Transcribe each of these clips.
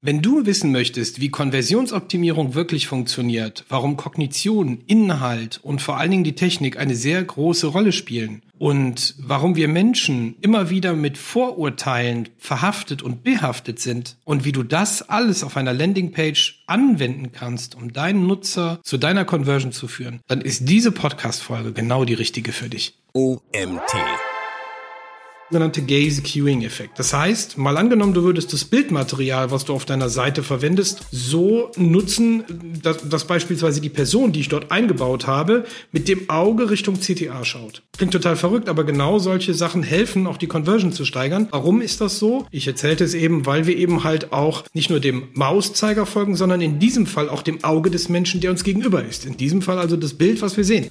Wenn du wissen möchtest, wie Konversionsoptimierung wirklich funktioniert, warum Kognition, Inhalt und vor allen Dingen die Technik eine sehr große Rolle spielen und warum wir Menschen immer wieder mit Vorurteilen verhaftet und behaftet sind und wie du das alles auf einer Landingpage anwenden kannst, um deinen Nutzer zu deiner Conversion zu führen, dann ist diese Podcast-Folge genau die richtige für dich. OMT sogenannte Gaze Queuing Effekt. Das heißt, mal angenommen, du würdest das Bildmaterial, was du auf deiner Seite verwendest, so nutzen, dass, dass beispielsweise die Person, die ich dort eingebaut habe, mit dem Auge Richtung CTA schaut. Klingt total verrückt, aber genau solche Sachen helfen, auch die Conversion zu steigern. Warum ist das so? Ich erzählte es eben, weil wir eben halt auch nicht nur dem Mauszeiger folgen, sondern in diesem Fall auch dem Auge des Menschen, der uns gegenüber ist. In diesem Fall also das Bild, was wir sehen.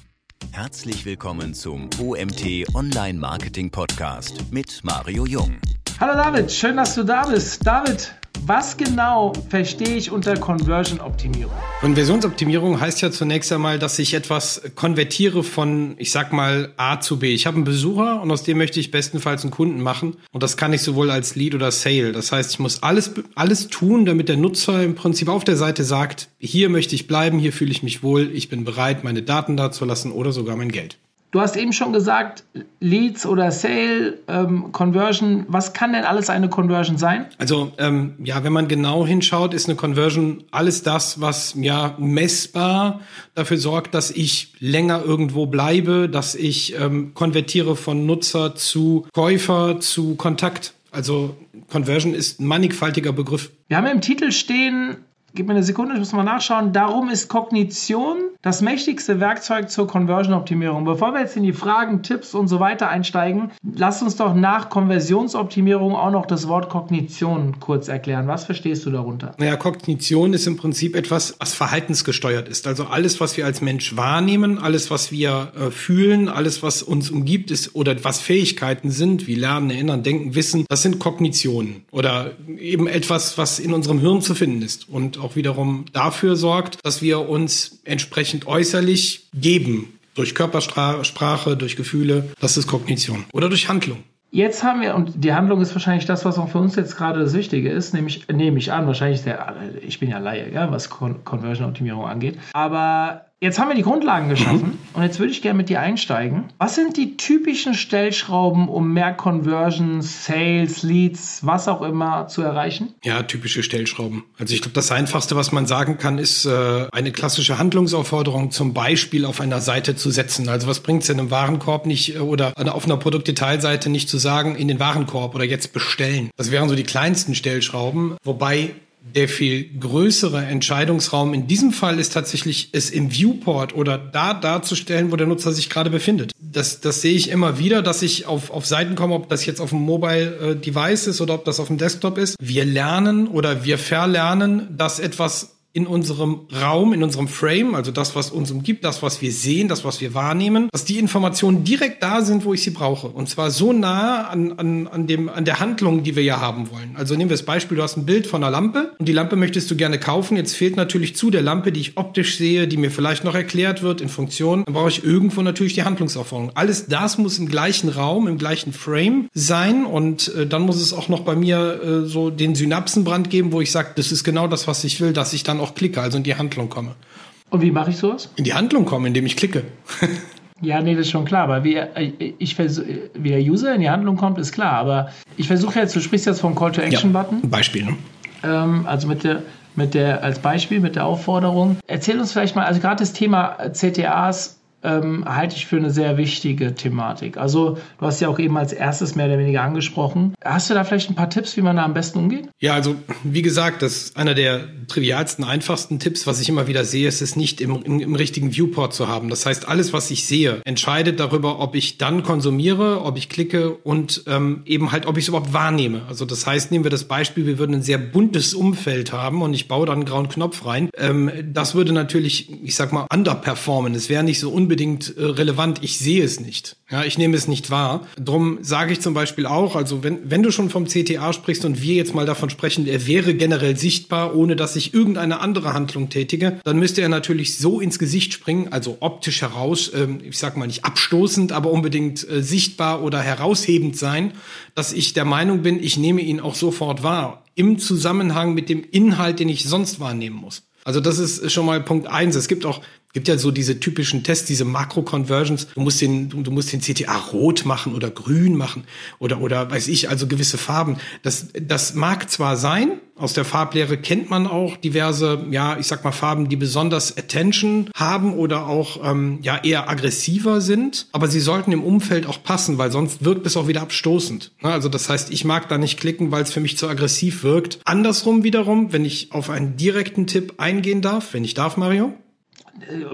Herzlich willkommen zum OMT Online Marketing Podcast mit Mario Jung. Hallo David, schön, dass du da bist. David, was genau verstehe ich unter Conversion-Optimierung? Konversionsoptimierung heißt ja zunächst einmal, dass ich etwas konvertiere von, ich sag mal, A zu B. Ich habe einen Besucher und aus dem möchte ich bestenfalls einen Kunden machen. Und das kann ich sowohl als Lead oder Sale. Das heißt, ich muss alles, alles tun, damit der Nutzer im Prinzip auf der Seite sagt, hier möchte ich bleiben, hier fühle ich mich wohl, ich bin bereit, meine Daten da zu lassen oder sogar mein Geld. Du hast eben schon gesagt, Leads oder Sale, ähm, Conversion. Was kann denn alles eine Conversion sein? Also ähm, ja, wenn man genau hinschaut, ist eine Conversion alles das, was ja messbar dafür sorgt, dass ich länger irgendwo bleibe, dass ich ähm, konvertiere von Nutzer zu Käufer zu Kontakt. Also Conversion ist ein mannigfaltiger Begriff. Wir haben im Titel stehen Gib mir eine Sekunde, ich muss mal nachschauen. Darum ist Kognition das mächtigste Werkzeug zur Conversion-Optimierung. Bevor wir jetzt in die Fragen, Tipps und so weiter einsteigen, lasst uns doch nach Konversionsoptimierung auch noch das Wort Kognition kurz erklären. Was verstehst du darunter? Naja, Kognition ist im Prinzip etwas, was verhaltensgesteuert ist. Also alles, was wir als Mensch wahrnehmen, alles, was wir äh, fühlen, alles, was uns umgibt, ist oder was Fähigkeiten sind, wie Lernen, Erinnern, Denken, Wissen, das sind Kognitionen oder eben etwas, was in unserem Hirn zu finden ist. Und auch wiederum dafür sorgt, dass wir uns entsprechend äußerlich geben. Durch Körpersprache, durch Gefühle, das ist Kognition. Oder durch Handlung. Jetzt haben wir, und die Handlung ist wahrscheinlich das, was auch für uns jetzt gerade das Wichtige ist, nämlich, nehme ich an, wahrscheinlich der, ich bin ja Laie, ja, was Conversion-Optimierung angeht. Aber Jetzt haben wir die Grundlagen geschaffen mhm. und jetzt würde ich gerne mit dir einsteigen. Was sind die typischen Stellschrauben, um mehr Conversions, Sales, Leads, was auch immer zu erreichen? Ja, typische Stellschrauben. Also ich glaube, das Einfachste, was man sagen kann, ist äh, eine klassische Handlungsaufforderung zum Beispiel auf einer Seite zu setzen. Also was bringt es in einem Warenkorb nicht äh, oder auf einer Produktdetailseite nicht zu sagen, in den Warenkorb oder jetzt bestellen. Das wären so die kleinsten Stellschrauben, wobei der viel größere Entscheidungsraum in diesem Fall ist tatsächlich es im Viewport oder da darzustellen, wo der Nutzer sich gerade befindet. Das, das sehe ich immer wieder, dass ich auf, auf Seiten komme, ob das jetzt auf dem Mobile äh, Device ist oder ob das auf dem Desktop ist. Wir lernen oder wir verlernen, dass etwas in unserem Raum, in unserem Frame, also das, was uns umgibt, das, was wir sehen, das, was wir wahrnehmen, dass die Informationen direkt da sind, wo ich sie brauche. Und zwar so nah an, an, an, dem, an der Handlung, die wir ja haben wollen. Also nehmen wir das Beispiel, du hast ein Bild von einer Lampe und die Lampe möchtest du gerne kaufen. Jetzt fehlt natürlich zu der Lampe, die ich optisch sehe, die mir vielleicht noch erklärt wird in Funktion. Dann brauche ich irgendwo natürlich die Handlungsaufforderung. Alles das muss im gleichen Raum, im gleichen Frame sein und äh, dann muss es auch noch bei mir äh, so den Synapsenbrand geben, wo ich sage, das ist genau das, was ich will, dass ich dann dann auch klicke, also in die Handlung komme. Und wie mache ich sowas? In die Handlung komme, indem ich klicke. ja, nee, das ist schon klar. Aber wie, äh, ich wie der User in die Handlung kommt, ist klar. Aber ich versuche jetzt, du sprichst jetzt vom Call to Action Button. Ja, Beispiel, ne? Ähm, also mit der, mit der, als Beispiel, mit der Aufforderung. Erzähl uns vielleicht mal, also gerade das Thema CTAs ähm, halte ich für eine sehr wichtige Thematik. Also du hast ja auch eben als erstes mehr oder weniger angesprochen. Hast du da vielleicht ein paar Tipps, wie man da am besten umgeht? Ja, also wie gesagt, das ist einer der trivialsten, einfachsten Tipps, was ich immer wieder sehe, ist es nicht im, im, im richtigen Viewport zu haben. Das heißt, alles, was ich sehe, entscheidet darüber, ob ich dann konsumiere, ob ich klicke und ähm, eben halt, ob ich es überhaupt wahrnehme. Also das heißt, nehmen wir das Beispiel, wir würden ein sehr buntes Umfeld haben und ich baue da einen grauen Knopf rein. Ähm, das würde natürlich, ich sag mal, underperformen. Es wäre nicht so un unbedingt äh, relevant. Ich sehe es nicht. Ja, ich nehme es nicht wahr. Drum sage ich zum Beispiel auch, also wenn, wenn du schon vom CTA sprichst und wir jetzt mal davon sprechen, er wäre generell sichtbar, ohne dass ich irgendeine andere Handlung tätige, dann müsste er natürlich so ins Gesicht springen, also optisch heraus, ähm, ich sag mal nicht abstoßend, aber unbedingt äh, sichtbar oder heraushebend sein, dass ich der Meinung bin, ich nehme ihn auch sofort wahr im Zusammenhang mit dem Inhalt, den ich sonst wahrnehmen muss. Also das ist schon mal Punkt eins. Es gibt auch gibt ja so diese typischen Tests, diese Makro-Conversions. Du musst den, du, musst den CTA rot machen oder grün machen oder, oder weiß ich, also gewisse Farben. Das, das mag zwar sein, aus der Farblehre kennt man auch diverse, ja, ich sag mal Farben, die besonders Attention haben oder auch, ähm, ja, eher aggressiver sind. Aber sie sollten im Umfeld auch passen, weil sonst wirkt es auch wieder abstoßend. Ne? Also das heißt, ich mag da nicht klicken, weil es für mich zu aggressiv wirkt. Andersrum wiederum, wenn ich auf einen direkten Tipp eingehen darf, wenn ich darf, Mario,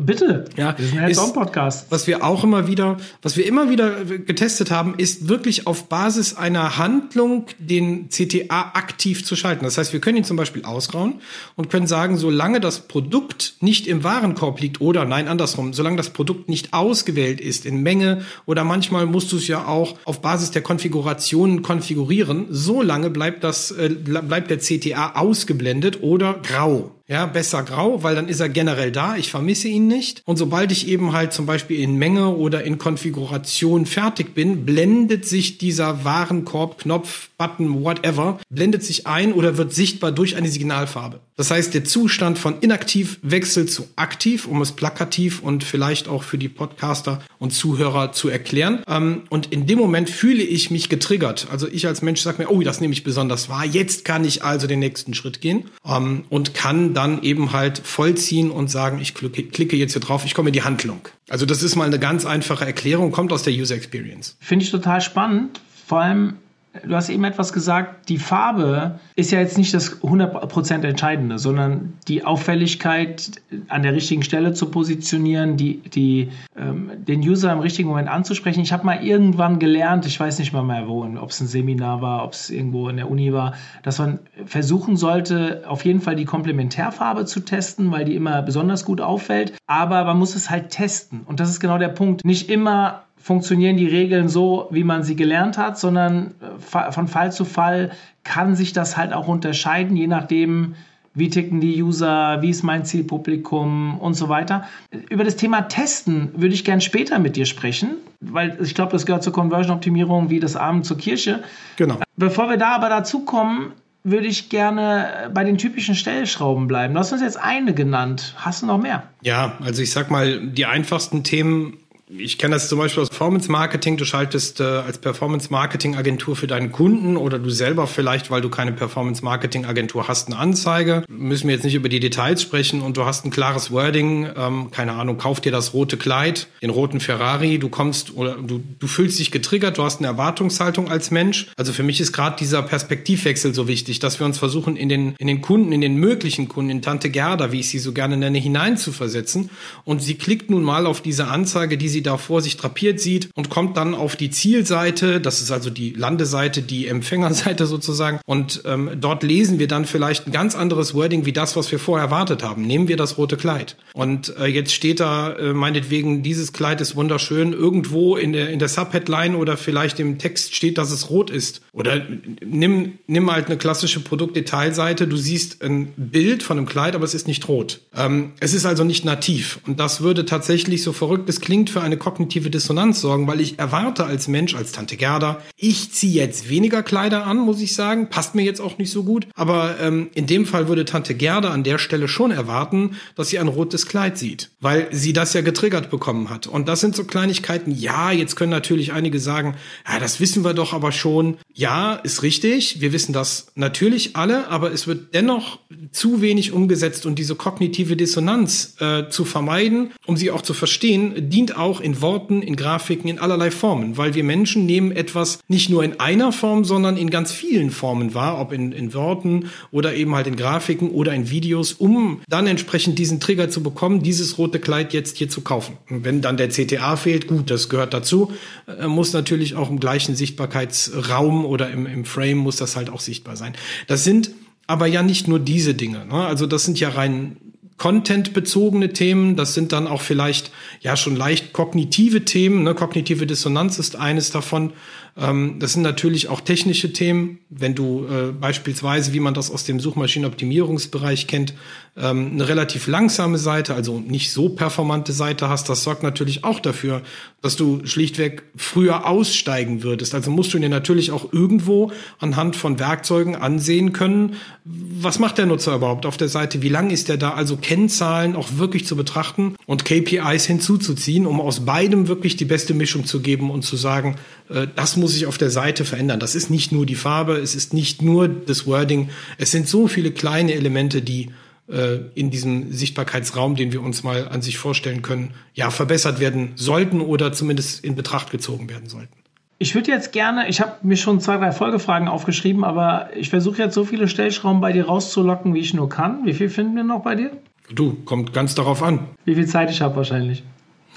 bitte. Ja, wir sind jetzt Podcast. Was wir auch immer wieder, was wir immer wieder getestet haben, ist wirklich auf Basis einer Handlung den CTA aktiv zu schalten. Das heißt, wir können ihn zum Beispiel ausrauen und können sagen, solange das Produkt nicht im Warenkorb liegt oder nein, andersrum, solange das Produkt nicht ausgewählt ist in Menge oder manchmal musst du es ja auch auf Basis der Konfigurationen konfigurieren, solange bleibt das, äh, bleibt der CTA ausgeblendet oder grau. Ja, besser grau, weil dann ist er generell da. Ich vermisse ihn nicht. Und sobald ich eben halt zum Beispiel in Menge oder in Konfiguration fertig bin, blendet sich dieser Warenkorb, Knopf, Button, whatever, blendet sich ein oder wird sichtbar durch eine Signalfarbe. Das heißt, der Zustand von inaktiv wechselt zu aktiv, um es plakativ und vielleicht auch für die Podcaster und Zuhörer zu erklären. Ähm, und in dem Moment fühle ich mich getriggert. Also ich als Mensch sage mir, oh, das nehme ich besonders wahr. Jetzt kann ich also den nächsten Schritt gehen ähm, und kann dann eben halt vollziehen und sagen, ich klicke jetzt hier drauf, ich komme in die Handlung. Also das ist mal eine ganz einfache Erklärung, kommt aus der User Experience. Finde ich total spannend. Vor allem du hast eben etwas gesagt, die Farbe ist ja jetzt nicht das 100% Entscheidende, sondern die Auffälligkeit an der richtigen Stelle zu positionieren, die, die, ähm, den User im richtigen Moment anzusprechen. Ich habe mal irgendwann gelernt, ich weiß nicht mal mehr wo, ob es ein Seminar war, ob es irgendwo in der Uni war, dass man versuchen sollte, auf jeden Fall die Komplementärfarbe zu testen, weil die immer besonders gut auffällt. Aber man muss es halt testen. Und das ist genau der Punkt. Nicht immer funktionieren die Regeln so, wie man sie gelernt hat, sondern äh, von Fall zu Fall kann sich das halt auch unterscheiden, je nachdem, wie ticken die User, wie ist mein Zielpublikum und so weiter. Über das Thema Testen würde ich gern später mit dir sprechen, weil ich glaube, das gehört zur Conversion-Optimierung wie das Abend zur Kirche. Genau. Bevor wir da aber dazu kommen, würde ich gerne bei den typischen Stellschrauben bleiben. Du hast uns jetzt eine genannt. Hast du noch mehr? Ja, also ich sag mal, die einfachsten Themen ich kenne das zum Beispiel aus Performance Marketing. Du schaltest äh, als Performance Marketing Agentur für deinen Kunden oder du selber vielleicht, weil du keine Performance Marketing Agentur hast, eine Anzeige. Müssen wir jetzt nicht über die Details sprechen und du hast ein klares Wording. Ähm, keine Ahnung, kauf dir das rote Kleid, den roten Ferrari. Du kommst oder du, du fühlst dich getriggert. Du hast eine Erwartungshaltung als Mensch. Also für mich ist gerade dieser Perspektivwechsel so wichtig, dass wir uns versuchen, in den, in den Kunden, in den möglichen Kunden, in Tante Gerda, wie ich sie so gerne nenne, hineinzuversetzen. Und sie klickt nun mal auf diese Anzeige, die sie da vor sich drapiert sieht und kommt dann auf die Zielseite, das ist also die Landeseite, die Empfängerseite sozusagen. Und ähm, dort lesen wir dann vielleicht ein ganz anderes Wording wie das, was wir vorher erwartet haben. Nehmen wir das rote Kleid. Und äh, jetzt steht da äh, meinetwegen, dieses Kleid ist wunderschön. Irgendwo in der, in der Subheadline oder vielleicht im Text steht, dass es rot ist. Oder nimm, nimm halt eine klassische Produktdetailseite. Du siehst ein Bild von einem Kleid, aber es ist nicht rot. Ähm, es ist also nicht nativ. Und das würde tatsächlich, so verrückt es klingt, für eine kognitive Dissonanz sorgen, weil ich erwarte als Mensch, als Tante Gerda, ich ziehe jetzt weniger Kleider an, muss ich sagen. Passt mir jetzt auch nicht so gut. Aber ähm, in dem Fall würde Tante Gerda an der Stelle schon erwarten, dass sie ein rotes Kleid sieht, weil sie das ja getriggert bekommen hat. Und das sind so Kleinigkeiten. Ja, jetzt können natürlich einige sagen, ja, das wissen wir doch aber schon. Ja, ist richtig. Wir wissen das natürlich alle, aber es wird dennoch zu wenig umgesetzt und diese kognitive Dissonanz äh, zu vermeiden, um sie auch zu verstehen, dient auch in Worten, in Grafiken, in allerlei Formen, weil wir Menschen nehmen etwas nicht nur in einer Form, sondern in ganz vielen Formen wahr, ob in, in Worten oder eben halt in Grafiken oder in Videos, um dann entsprechend diesen Trigger zu bekommen, dieses rote Kleid jetzt hier zu kaufen. Und wenn dann der CTA fehlt, gut, das gehört dazu, äh, muss natürlich auch im gleichen Sichtbarkeitsraum oder im, im Frame muss das halt auch sichtbar sein. Das sind aber ja nicht nur diese Dinge. Ne? Also das sind ja rein Content-bezogene Themen. Das sind dann auch vielleicht ja schon leicht kognitive Themen. Ne? Kognitive Dissonanz ist eines davon. Ähm, das sind natürlich auch technische Themen. Wenn du äh, beispielsweise, wie man das aus dem Suchmaschinenoptimierungsbereich kennt, ähm, eine relativ langsame Seite, also nicht so performante Seite hast, das sorgt natürlich auch dafür, dass du schlichtweg früher aussteigen würdest. Also musst du dir natürlich auch irgendwo anhand von Werkzeugen ansehen können, was macht der Nutzer überhaupt auf der Seite, wie lang ist der da, also Kennzahlen auch wirklich zu betrachten und KPIs hinzuzuziehen, um aus beidem wirklich die beste Mischung zu geben und zu sagen, äh, das muss sich auf der Seite verändern. Das ist nicht nur die Farbe, es ist nicht nur das Wording, es sind so viele kleine Elemente, die äh, in diesem Sichtbarkeitsraum, den wir uns mal an sich vorstellen können, ja, verbessert werden sollten oder zumindest in Betracht gezogen werden sollten. Ich würde jetzt gerne, ich habe mir schon zwei, drei Folgefragen aufgeschrieben, aber ich versuche jetzt so viele Stellschrauben bei dir rauszulocken, wie ich nur kann. Wie viel finden wir noch bei dir? Du, kommt ganz darauf an. Wie viel Zeit ich habe wahrscheinlich.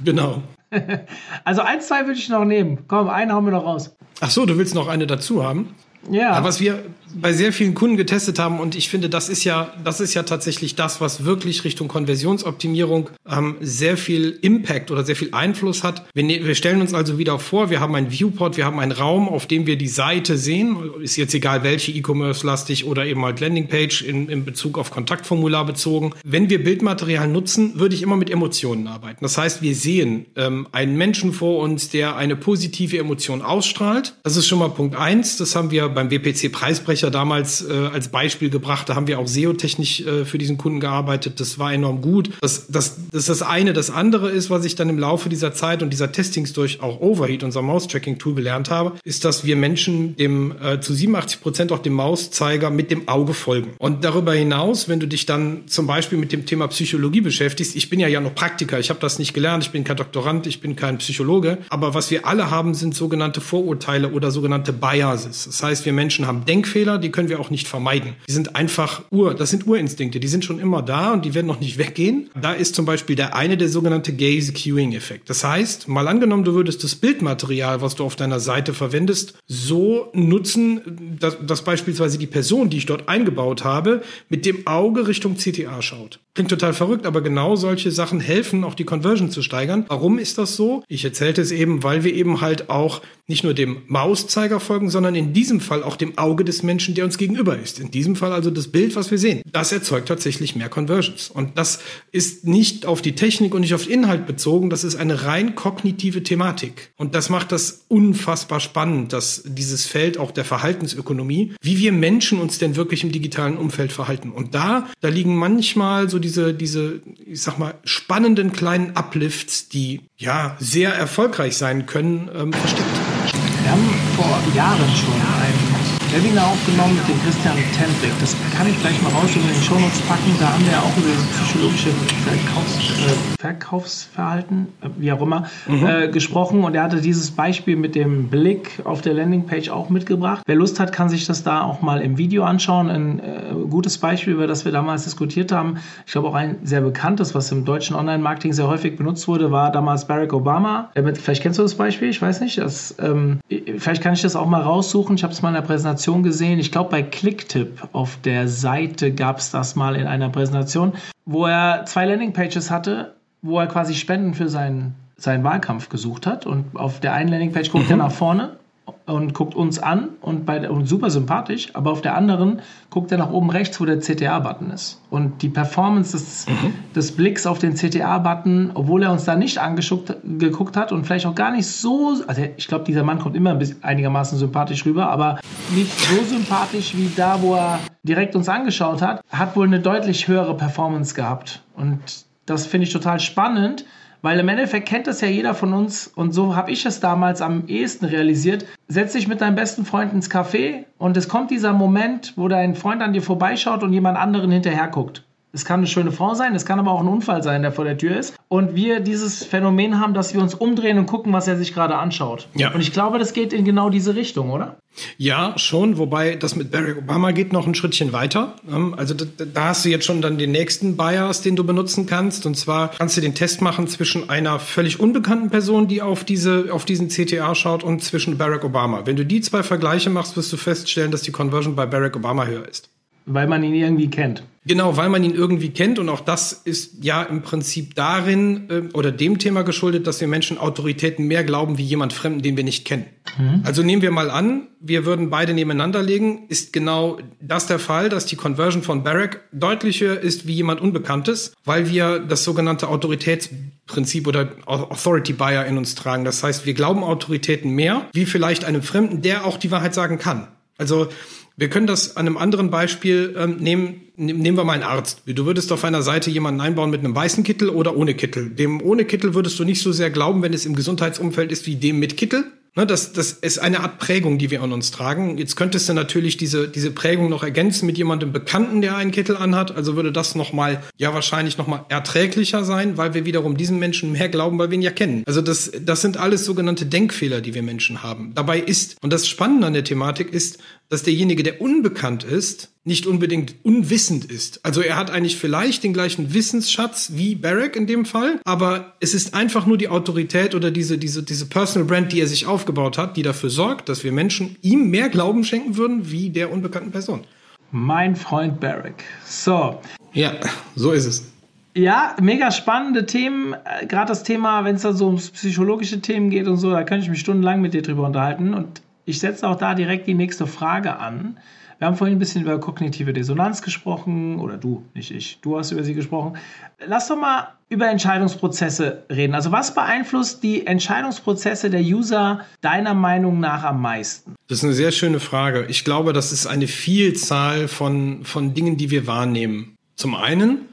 Genau. also eins, zwei würde ich noch nehmen. Komm, einen hauen wir noch raus. Ach so, du willst noch eine dazu haben? Ja. ja. Was wir bei sehr vielen Kunden getestet haben und ich finde, das ist ja, das ist ja tatsächlich das, was wirklich Richtung Konversionsoptimierung ähm, sehr viel Impact oder sehr viel Einfluss hat. Wir, ne wir stellen uns also wieder vor, wir haben ein Viewport, wir haben einen Raum, auf dem wir die Seite sehen. Ist jetzt egal, welche E-Commerce-lastig oder eben halt Landingpage in, in Bezug auf Kontaktformular bezogen. Wenn wir Bildmaterial nutzen, würde ich immer mit Emotionen arbeiten. Das heißt, wir sehen ähm, einen Menschen vor uns, der eine positive Emotion ausstrahlt. Das ist schon mal Punkt eins. Das haben wir beim WPC-Preisbrecher damals äh, als Beispiel gebracht. Da haben wir auch SEO-technisch äh, für diesen Kunden gearbeitet. Das war enorm gut. Das, das, das ist das eine. Das andere ist, was ich dann im Laufe dieser Zeit und dieser Testings durch auch Overheat, unser Mouse-Tracking-Tool, gelernt habe, ist, dass wir Menschen dem äh, zu 87 Prozent auch dem Mauszeiger mit dem Auge folgen. Und darüber hinaus, wenn du dich dann zum Beispiel mit dem Thema Psychologie beschäftigst, ich bin ja ja noch Praktiker, ich habe das nicht gelernt, ich bin kein Doktorand, ich bin kein Psychologe, aber was wir alle haben, sind sogenannte Vorurteile oder sogenannte Biases. Das heißt, wir Menschen haben Denkfehler, die können wir auch nicht vermeiden. Die sind einfach Ur, das sind Urinstinkte, die sind schon immer da und die werden noch nicht weggehen. Da ist zum Beispiel der eine der sogenannte Gaze Queuing Effekt. Das heißt, mal angenommen, du würdest das Bildmaterial, was du auf deiner Seite verwendest, so nutzen, dass, dass beispielsweise die Person, die ich dort eingebaut habe, mit dem Auge Richtung CTA schaut. Klingt total verrückt, aber genau solche Sachen helfen, auch die Conversion zu steigern. Warum ist das so? Ich erzählte es eben, weil wir eben halt auch nicht nur dem Mauszeiger folgen, sondern in diesem Fall auch dem Auge des Menschen, der uns gegenüber ist. In diesem Fall also das Bild, was wir sehen. Das erzeugt tatsächlich mehr Conversions. Und das ist nicht auf die Technik und nicht auf den Inhalt bezogen. Das ist eine rein kognitive Thematik. Und das macht das unfassbar spannend, dass dieses Feld auch der Verhaltensökonomie, wie wir Menschen uns denn wirklich im digitalen Umfeld verhalten. Und da, da liegen manchmal so die diese, diese, ich sag mal, spannenden kleinen Uplifts, die ja sehr erfolgreich sein können, ähm, versteckt. Wir haben vor Jahren schon ein Webinar aufgenommen mit dem Christian Tendrick. Das kann ich gleich mal raus in den Shownotes packen. Da haben wir auch über das psychologische Verkaufs, äh, Verkaufsverhalten, äh, wie auch immer, mhm. äh, gesprochen. Und er hatte dieses Beispiel mit dem Blick auf der Landingpage auch mitgebracht. Wer Lust hat, kann sich das da auch mal im Video anschauen. Ein äh, gutes Beispiel, über das wir damals diskutiert haben. Ich glaube auch ein sehr bekanntes, was im deutschen Online-Marketing sehr häufig benutzt wurde, war damals Barack Obama. Vielleicht kennst du das Beispiel, ich weiß nicht. Das, ähm, vielleicht kann ich das auch mal raussuchen. Ich habe es mal in der Präsentation Präsentation gesehen. Ich glaube, bei Clicktip auf der Seite gab es das mal in einer Präsentation, wo er zwei Landingpages hatte, wo er quasi Spenden für seinen, seinen Wahlkampf gesucht hat. Und auf der einen Landingpage guckt mhm. er nach vorne und guckt uns an und, bei, und super sympathisch, aber auf der anderen guckt er nach oben rechts, wo der CTA-Button ist. Und die Performance des, mhm. des Blicks auf den CTA-Button, obwohl er uns da nicht angeguckt hat und vielleicht auch gar nicht so, also ich glaube, dieser Mann kommt immer ein bisschen einigermaßen sympathisch rüber, aber nicht so sympathisch wie da, wo er direkt uns angeschaut hat, hat wohl eine deutlich höhere Performance gehabt. Und das finde ich total spannend, weil im Endeffekt kennt das ja jeder von uns und so habe ich es damals am ehesten realisiert. Setz dich mit deinem besten Freund ins Café und es kommt dieser Moment, wo dein Freund an dir vorbeischaut und jemand anderen hinterher guckt. Es kann eine schöne Frau sein, es kann aber auch ein Unfall sein, der vor der Tür ist. Und wir dieses Phänomen haben, dass wir uns umdrehen und gucken, was er sich gerade anschaut. Ja. Und ich glaube, das geht in genau diese Richtung, oder? Ja, schon, wobei das mit Barack Obama geht noch ein Schrittchen weiter. Ähm, also da, da, hast du jetzt schon dann den nächsten Bias, den du benutzen kannst. Und zwar kannst du den Test machen zwischen einer völlig unbekannten Person, die auf, diese, auf diesen CTA schaut, und zwischen Barack Obama. Wenn du die zwei Vergleiche machst, wirst du feststellen, dass die Conversion bei Barack Obama höher ist. Weil man ihn irgendwie kennt. Genau, weil man ihn irgendwie kennt und auch das ist ja im Prinzip darin äh, oder dem Thema geschuldet, dass wir Menschen Autoritäten mehr glauben wie jemand Fremden, den wir nicht kennen. Mhm. Also nehmen wir mal an, wir würden beide nebeneinander legen, ist genau das der Fall, dass die Conversion von Barrack deutlich höher ist wie jemand Unbekanntes, weil wir das sogenannte Autoritätsprinzip oder Authority Buyer in uns tragen. Das heißt, wir glauben Autoritäten mehr, wie vielleicht einem Fremden, der auch die Wahrheit sagen kann. Also wir können das an einem anderen Beispiel ähm, nehmen. Nehmen wir mal einen Arzt. Du würdest auf einer Seite jemanden einbauen mit einem weißen Kittel oder ohne Kittel. Dem ohne Kittel würdest du nicht so sehr glauben, wenn es im Gesundheitsumfeld ist, wie dem mit Kittel. Ne, das, das ist eine Art Prägung, die wir an uns tragen. Jetzt könntest du natürlich diese, diese Prägung noch ergänzen mit jemandem Bekannten, der einen Kittel anhat. Also würde das nochmal, ja, wahrscheinlich nochmal erträglicher sein, weil wir wiederum diesen Menschen mehr glauben, weil wir ihn ja kennen. Also das, das sind alles sogenannte Denkfehler, die wir Menschen haben. Dabei ist, und das Spannende an der Thematik ist, dass derjenige, der unbekannt ist, nicht unbedingt unwissend ist. Also er hat eigentlich vielleicht den gleichen Wissensschatz wie Barrack in dem Fall, aber es ist einfach nur die Autorität oder diese, diese, diese Personal Brand, die er sich aufgebaut hat, die dafür sorgt, dass wir Menschen ihm mehr Glauben schenken würden wie der unbekannten Person. Mein Freund Barrack. So. Ja, so ist es. Ja, mega spannende Themen. Äh, Gerade das Thema, wenn es da so um psychologische Themen geht und so, da könnte ich mich stundenlang mit dir drüber unterhalten. Und ich setze auch da direkt die nächste Frage an. Wir haben vorhin ein bisschen über kognitive Dissonanz gesprochen, oder du, nicht ich, du hast über sie gesprochen. Lass doch mal über Entscheidungsprozesse reden. Also was beeinflusst die Entscheidungsprozesse der User deiner Meinung nach am meisten? Das ist eine sehr schöne Frage. Ich glaube, das ist eine Vielzahl von, von Dingen, die wir wahrnehmen. Zum einen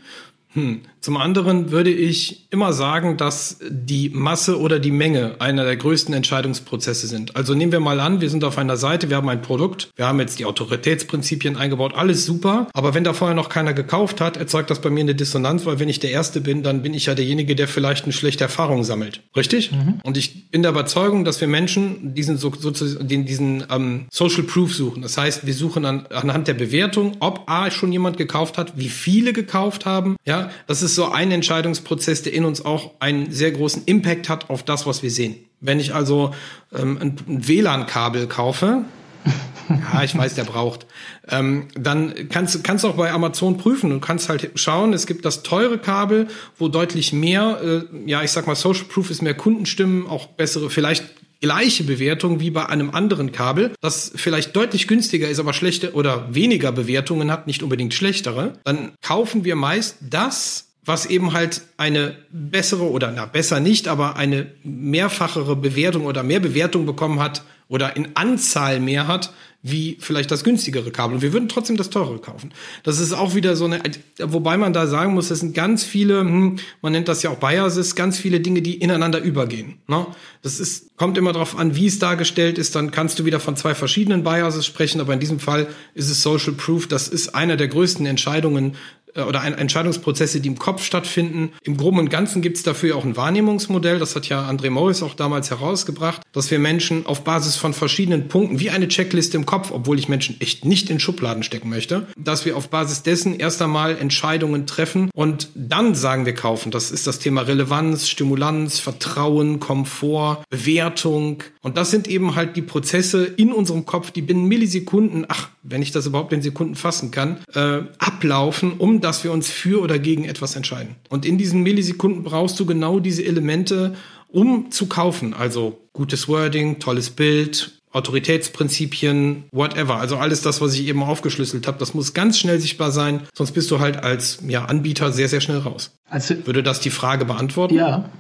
hm. Zum anderen würde ich immer sagen, dass die Masse oder die Menge einer der größten Entscheidungsprozesse sind. Also nehmen wir mal an, wir sind auf einer Seite, wir haben ein Produkt, wir haben jetzt die Autoritätsprinzipien eingebaut, alles super. Aber wenn da vorher noch keiner gekauft hat, erzeugt das bei mir eine Dissonanz, weil wenn ich der Erste bin, dann bin ich ja derjenige, der vielleicht eine schlechte Erfahrung sammelt. Richtig? Mhm. Und ich bin der Überzeugung, dass wir Menschen diesen, so, so, diesen ähm, Social Proof suchen. Das heißt, wir suchen an, anhand der Bewertung, ob A schon jemand gekauft hat, wie viele gekauft haben. Ja, das ist so ein Entscheidungsprozess, der in uns auch einen sehr großen Impact hat auf das, was wir sehen. Wenn ich also ähm, ein, ein WLAN-Kabel kaufe, ja, ich weiß, der braucht. Ähm, dann kannst, kannst du auch bei Amazon prüfen. Du kannst halt schauen, es gibt das teure Kabel, wo deutlich mehr, äh, ja, ich sag mal, Social Proof ist mehr Kundenstimmen, auch bessere, vielleicht gleiche Bewertung wie bei einem anderen Kabel, das vielleicht deutlich günstiger ist, aber schlechte oder weniger Bewertungen hat, nicht unbedingt schlechtere, dann kaufen wir meist das, was eben halt eine bessere oder na besser nicht, aber eine mehrfachere Bewertung oder mehr Bewertung bekommen hat oder in Anzahl mehr hat, wie vielleicht das günstigere Kabel. Und wir würden trotzdem das teure kaufen. Das ist auch wieder so eine, wobei man da sagen muss, das sind ganz viele, hm, man nennt das ja auch Biases, ganz viele Dinge, die ineinander übergehen. Ne? Das ist, kommt immer darauf an, wie es dargestellt ist, dann kannst du wieder von zwei verschiedenen Biases sprechen, aber in diesem Fall ist es Social Proof, das ist einer der größten Entscheidungen, äh, oder Entscheidungsprozesse, die im Kopf stattfinden. Im Groben und Ganzen gibt es dafür auch ein Wahrnehmungsmodell, das hat ja André Morris auch damals herausgebracht, dass wir Menschen auf Basis von verschiedenen Punkten, wie eine Checkliste im Kopf, obwohl ich Menschen echt nicht in Schubladen stecken möchte, dass wir auf Basis dessen erst einmal Entscheidungen treffen und dann sagen wir kaufen. Das ist das Thema Relevanz, Stimulanz, Vertrauen, Komfort, Bewertung. Und das sind eben halt die Prozesse in unserem Kopf, die binnen Millisekunden, ach, wenn ich das überhaupt in Sekunden fassen kann, äh, ablaufen, um dass wir uns für oder gegen etwas entscheiden. Und in diesen Millisekunden brauchst du genau diese Elemente, um zu kaufen. Also gutes Wording, tolles Bild, Autoritätsprinzipien, whatever. Also alles das, was ich eben aufgeschlüsselt habe, das muss ganz schnell sichtbar sein, sonst bist du halt als ja, Anbieter sehr, sehr schnell raus. Also, Würde das die Frage beantworten? Ja.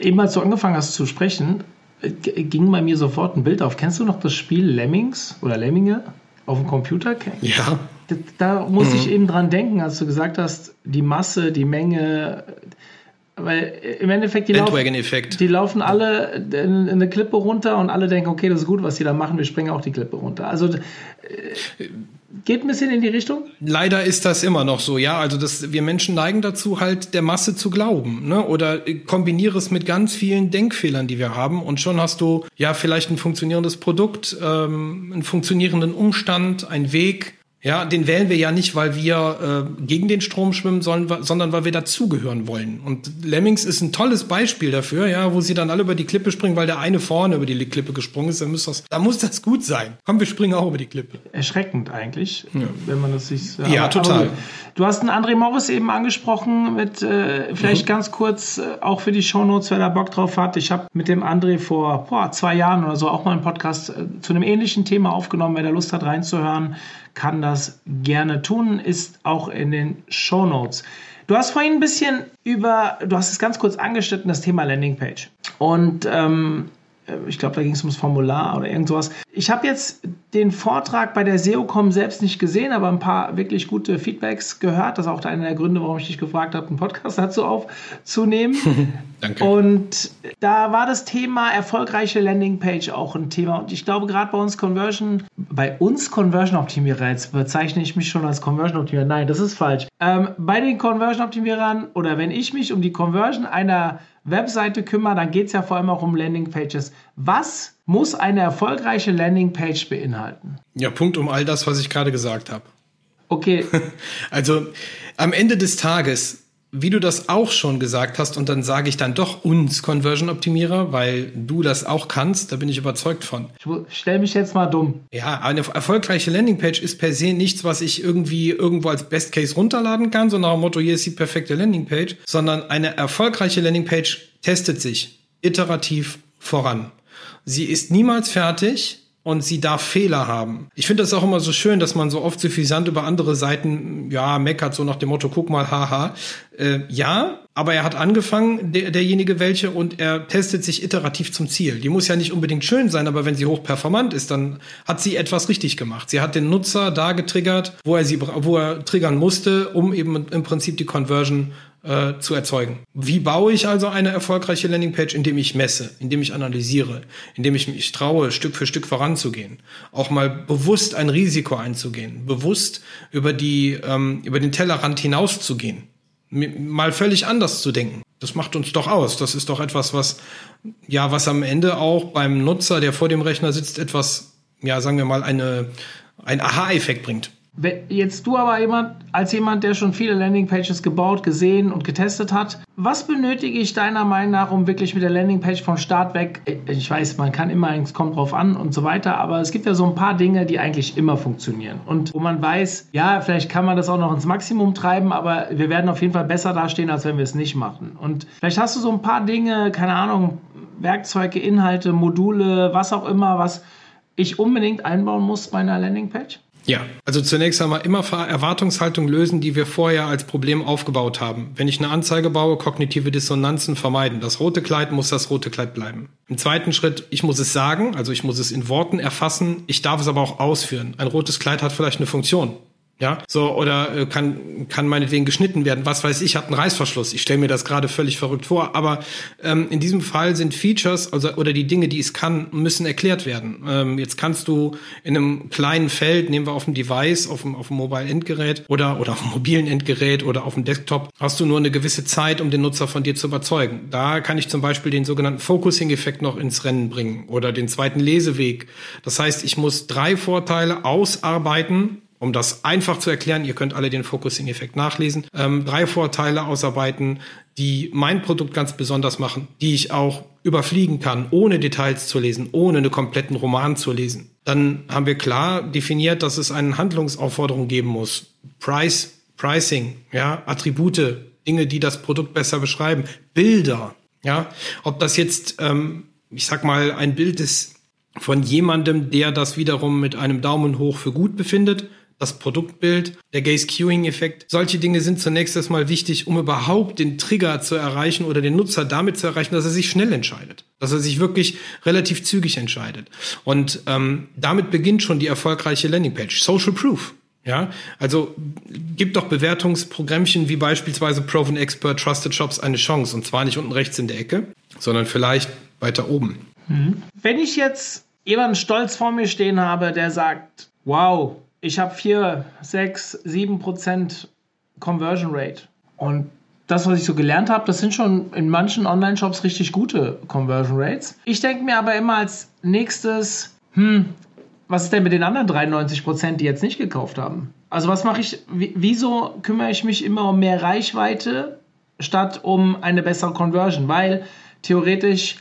Eben als du angefangen hast zu sprechen, ging bei mir sofort ein Bild auf. Kennst du noch das Spiel Lemmings oder Lemminge auf dem Computer? Ja da muss mhm. ich eben dran denken, als du gesagt hast, die Masse, die Menge, weil im Endeffekt die, laufen, die laufen alle in eine Klippe runter und alle denken, okay, das ist gut, was die da machen, wir springen auch die Klippe runter. Also äh, geht ein bisschen in die Richtung? Leider ist das immer noch so, ja. Also das, wir Menschen neigen dazu, halt der Masse zu glauben, ne? Oder kombiniere es mit ganz vielen Denkfehlern, die wir haben, und schon hast du ja vielleicht ein funktionierendes Produkt, ähm, einen funktionierenden Umstand, einen Weg, Ja, den wählen wir ja nicht, weil wir äh, gegen den Strom schwimmen sollen, sondern weil wir dazugehören wollen. Und Lemmings ist ein tolles Beispiel dafür, ja, wo sie dann alle über die Klippe springen, weil der eine vorne über die Klippe gesprungen ist. Dann muss das, da muss das gut sein. Komm, wir springen auch über die Klippe. Erschreckend eigentlich, ja. wenn man das sich. Äh, ja, total. du hast einen André Morris eben angesprochen mit äh, vielleicht mhm. ganz kurz äh, auch für die Shownotes, wer da Bock drauf hat. Ich habe mit dem André vor boah, zwei Jahren oder so auch mal einen Podcast äh, zu einem ähnlichen Thema aufgenommen. Wer da Lust hat reinzuhören kann das gerne tun, ist auch in den Show Notes. Du hast vorhin ein bisschen über, du hast es ganz kurz angeschnitten, das Thema Landingpage. Und ähm, äh, ich glaube, da ging es ums Formular oder irgend sowas. Ich habe jetzt den Vortrag bei der SEOCom selbst nicht gesehen, aber ein paar wirklich gute Feedbacks gehört. Das ist auch einer der Gründe, warum ich dich gefragt habe, einen Podcast dazu aufzunehmen. Danke. Und da war das Thema erfolgreiche Landingpage auch ein Thema. Und ich glaube, gerade bei uns Conversion, bei uns Conversion-Optimierer, jetzt bezeichne ich mich schon als Conversion-Optimierer. Nein, das ist falsch. Ähm, bei den Conversion-Optimierern oder wenn ich mich um die Conversion einer Webseite kümmere, dann geht es ja vor allem auch um Landingpages. Was muss eine erfolgreiche Landingpage beinhalten? Ja, Punkt um all das, was ich gerade gesagt habe. Okay. Also am Ende des Tages wie du das auch schon gesagt hast, und dann sage ich dann doch uns Conversion-Optimierer, weil du das auch kannst, da bin ich überzeugt von. Ich stell mich jetzt mal dumm. Ja, eine erfolgreiche Landingpage ist per se nichts, was ich irgendwie irgendwo als Best Case runterladen kann, so nach dem Motto, hier ist die perfekte Landingpage, sondern eine erfolgreiche Landingpage testet sich iterativ voran. Sie ist niemals fertig, und sie darf Fehler haben. Ich finde das auch immer so schön, dass man so oft suffisant über andere Seiten, ja, meckert, so nach dem Motto, guck mal, haha. Äh, ja, aber er hat angefangen, der, derjenige welche, und er testet sich iterativ zum Ziel. Die muss ja nicht unbedingt schön sein, aber wenn sie hochperformant ist, dann hat sie etwas richtig gemacht. Sie hat den Nutzer da getriggert, wo er sie, wo er triggern musste, um eben im Prinzip die Conversion äh, zu erzeugen. Wie baue ich also eine erfolgreiche Landingpage? Indem ich messe, indem ich analysiere, indem ich mich traue, Stück für Stück voranzugehen. Auch mal bewusst ein Risiko einzugehen, bewusst über, die, ähm, über den Tellerrand hinauszugehen, mal völlig anders zu denken. Das macht uns doch aus. Das ist doch etwas, was, ja, was am Ende auch beim Nutzer, der vor dem Rechner sitzt, etwas, ja, sagen wir mal, eine, ein Aha-Effekt bringt. Jetzt du aber jemand, als jemand, der schon viele Landingpages gebaut, gesehen und getestet hat, was benötige ich deiner Meinung nach, um wirklich mit der Landingpage vom Start weg, ich weiß, man kann immer, es kommt drauf an und so weiter, aber es gibt ja so ein paar Dinge, die eigentlich immer funktionieren und wo man weiß, ja, vielleicht kann man das auch noch ins Maximum treiben, aber wir werden auf jeden Fall besser dastehen, als wenn wir es nicht machen. Und vielleicht hast du so ein paar Dinge, keine Ahnung, Werkzeuge, Inhalte, Module, was auch immer, was ich unbedingt einbauen muss bei einer Landingpage? Ja, also zunächst einmal immer Erwartungshaltung lösen, die wir vorher als Problem aufgebaut haben. Wenn ich eine Anzeige baue, kognitive Dissonanzen vermeiden. Das rote Kleid muss das rote Kleid bleiben. Im zweiten Schritt, ich muss es sagen, also ich muss es in Worten erfassen, ich darf es aber auch ausführen. Ein rotes Kleid hat vielleicht eine Funktion. Ja, so oder äh, kann kann meinetwegen geschnitten werden. Was weiß ich, hat einen Reißverschluss. Ich stelle mir das gerade völlig verrückt vor, aber ähm, in diesem Fall sind Features also oder die Dinge, die es kann, müssen erklärt werden. Ähm, jetzt kannst du in einem kleinen Feld, nehmen wir auf dem Device, auf dem auf dem Mobile Endgerät oder oder auf dem mobilen Endgerät oder auf dem Desktop, hast du nur eine gewisse Zeit, um den Nutzer von dir zu überzeugen. Da kann ich zum Beispiel den sogenannten Focusing-Effekt noch ins Rennen bringen oder den zweiten Leseweg. Das heißt, ich muss drei Vorteile ausarbeiten um das einfach zu erklären, ihr könnt alle den Focusing-Effekt nachlesen, ähm, drei Vorteile ausarbeiten, die mein Produkt ganz besonders machen, die ich auch überfliegen kann, ohne Details zu lesen, ohne einen kompletten Roman zu lesen. Dann haben wir klar definiert, dass es eine Handlungsaufforderung geben muss. Price, Pricing, ja, Attribute, Dinge, die das Produkt besser beschreiben, Bilder, ja, ob das jetzt, ähm, ich sag mal, ein Bild ist von jemandem, der das wiederum mit einem Daumen hoch für gut befindet das Produktbild, der Gaze-Queuing-Effekt. Solche Dinge sind zunächst erstmal wichtig, um überhaupt den Trigger zu erreichen oder den Nutzer damit zu erreichen, dass er sich schnell entscheidet, dass er sich wirklich relativ zügig entscheidet. Und ähm, damit beginnt schon die erfolgreiche Landingpage. Social Proof. Ja, also gibt doch Bewertungsprogrammchen wie beispielsweise Proven Expert, Trusted Shops eine Chance und zwar nicht unten rechts in der Ecke, sondern vielleicht weiter oben. Mhm. Wenn ich jetzt jemanden stolz vor mir stehen habe, der sagt, wow, ich habe 4, 6, 7 Prozent Conversion Rate. Und das, was ich so gelernt habe, das sind schon in manchen Online-Shops richtig gute Conversion Rates. Ich denke mir aber immer als nächstes, hm, was ist denn mit den anderen 93 Prozent, die jetzt nicht gekauft haben? Also was mache ich, wieso kümmere ich mich immer um mehr Reichweite statt um eine bessere Conversion? Weil theoretisch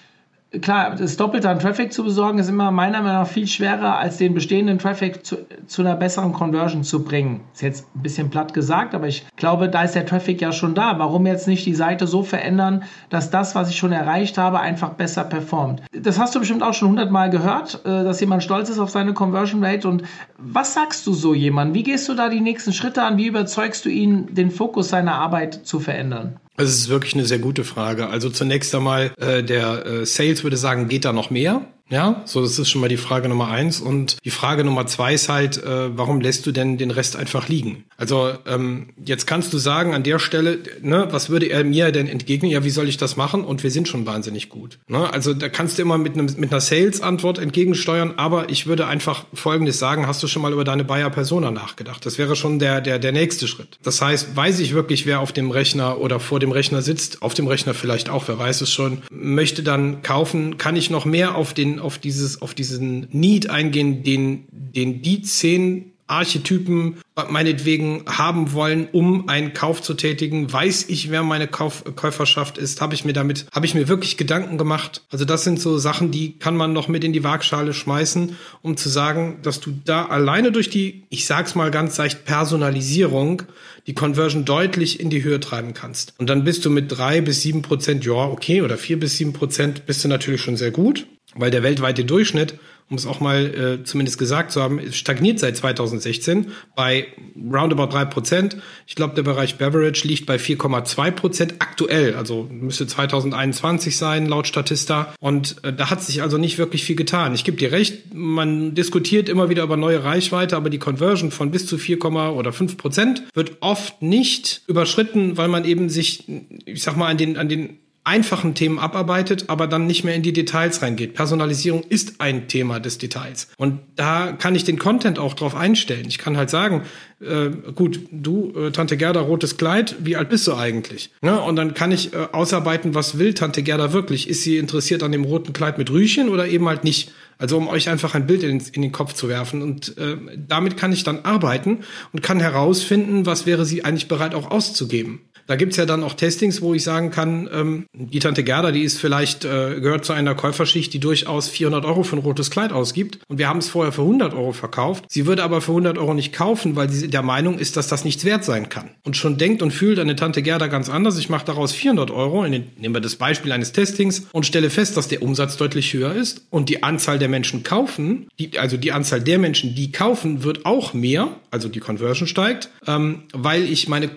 klar, das Doppelte an Traffic zu besorgen, ist immer meiner Meinung nach viel schwerer, als den bestehenden Traffic zu, zu einer besseren Conversion zu bringen. Ist jetzt ein bisschen platt gesagt, aber ich glaube, da ist der Traffic ja schon da. Warum jetzt nicht die Seite so verändern, dass das, was ich schon erreicht habe, einfach besser performt? Das hast du bestimmt auch schon hundertmal gehört, äh, dass jemand stolz ist auf seine Conversion Rate. Und was sagst du so jemand? Wie gehst du da die nächsten Schritte an? Wie überzeugst du ihn, den Fokus seiner Arbeit zu verändern? Das ist wirklich eine sehr gute Frage. Also zunächst einmal, äh, der äh, Sales würde sagen, geht da noch mehr? Ja, so das ist schon mal die Frage Nummer eins. Und die Frage Nummer zwei ist halt, äh, warum lässt du denn den Rest einfach liegen? Also ähm, jetzt kannst du sagen an der Stelle, ne, was würde er mir denn entgegnen? Ja, wie soll ich das machen? Und wir sind schon wahnsinnig gut. Ne? Also da kannst du immer mit, einem, mit einer Sales-Antwort entgegensteuern, aber ich würde einfach Folgendes sagen, hast du schon mal über deine Buyer-Persona nachgedacht? Das wäre schon der, der, der nächste Schritt. Das heißt, weiß ich wirklich, wer auf dem Rechner oder vor dem Rechner sitzt, auf dem Rechner vielleicht auch, wer weiß es schon, möchte dann kaufen, kann ich noch mehr auf den auf dieses, auf diesen Need eingehen, den, den die zehn Archetypen meinetwegen haben wollen, um einen Kauf zu tätigen? Weiß ich, wer meine Kauf Käuferschaft ist? Habe ich mir damit, habe ich mir wirklich Gedanken gemacht? Also das sind so Sachen, die kann man noch mit in die Waagschale schmeißen, um zu sagen, dass du da alleine durch die, ich sag's mal ganz leicht, Personalisierung die Conversion deutlich in die Höhe treiben kannst. Und dann bist du mit drei bis sieben Prozent, ja, okay, oder vier bis sieben Prozent bist du natürlich schon sehr gut weil der weltweite Durchschnitt, um es auch mal äh, zumindest gesagt zu haben, stagniert seit 2016 bei roundabout drei Prozent. Ich glaube, der Bereich Beverage liegt bei 4,2 Prozent aktuell, also müsste 2021 sein laut Statista. Und äh, da hat sich also nicht wirklich viel getan. Ich gebe dir recht, man diskutiert immer wieder über neue Reichweite, aber die Conversion von bis zu 4, oder 5 Prozent wird oft nicht überschritten, weil man eben sich, ich sag mal, an den, an den einfachen Themen abarbeitet, aber dann nicht mehr in die Details reingeht. Personalisierung ist ein Thema des Details. Und da kann ich den Content auch drauf einstellen. Ich kann halt sagen, äh, gut, du, äh, Tante Gerda, rotes Kleid, wie alt bist du eigentlich? Ne? Und dann kann ich äh, ausarbeiten, was will Tante Gerda wirklich? Ist sie interessiert an dem roten Kleid mit Rüchen oder eben halt nicht? Also um euch einfach ein Bild in, in den Kopf zu werfen. Und äh, damit kann ich dann arbeiten und kann herausfinden, was wäre sie eigentlich bereit auch auszugeben. Da gibt's ja dann auch Testings, wo ich sagen kann, ähm, die Tante Gerda, die ist vielleicht, äh, gehört zu einer Käuferschicht, die durchaus 400 Euro für ein rotes Kleid ausgibt. Und wir haben es vorher für 100 Euro verkauft. Sie würde aber für 100 Euro nicht kaufen, weil sie der Meinung ist, dass das nichts wert sein kann. Und schon denkt und fühlt eine Tante Gerda ganz anders. Ich mache daraus 400 Euro, den, nehmen wir das Beispiel eines Testings, und stelle fest, dass der Umsatz deutlich höher ist und die Anzahl der Menschen kaufen, die, also die Anzahl der Menschen, die kaufen, wird auch mehr, also die Conversion steigt, ähm, weil ich meine